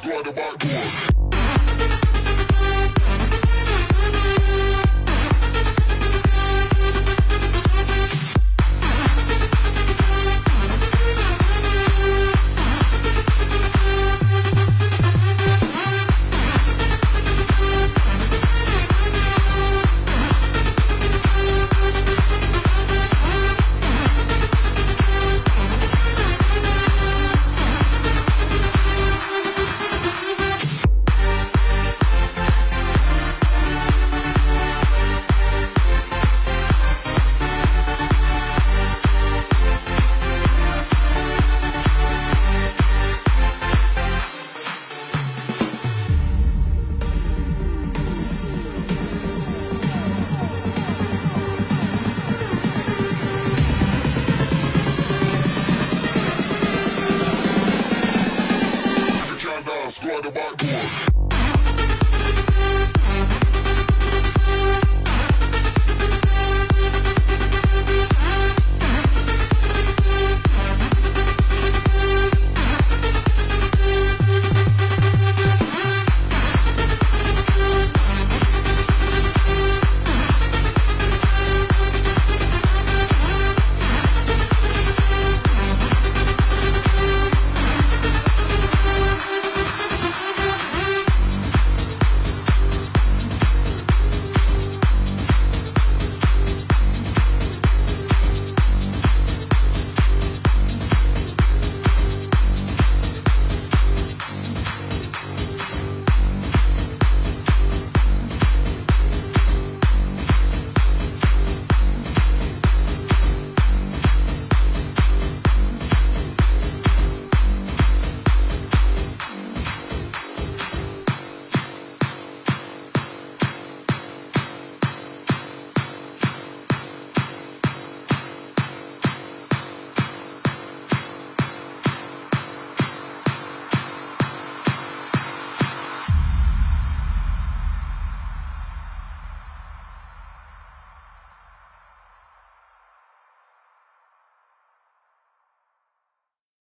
squad about boy. If you can't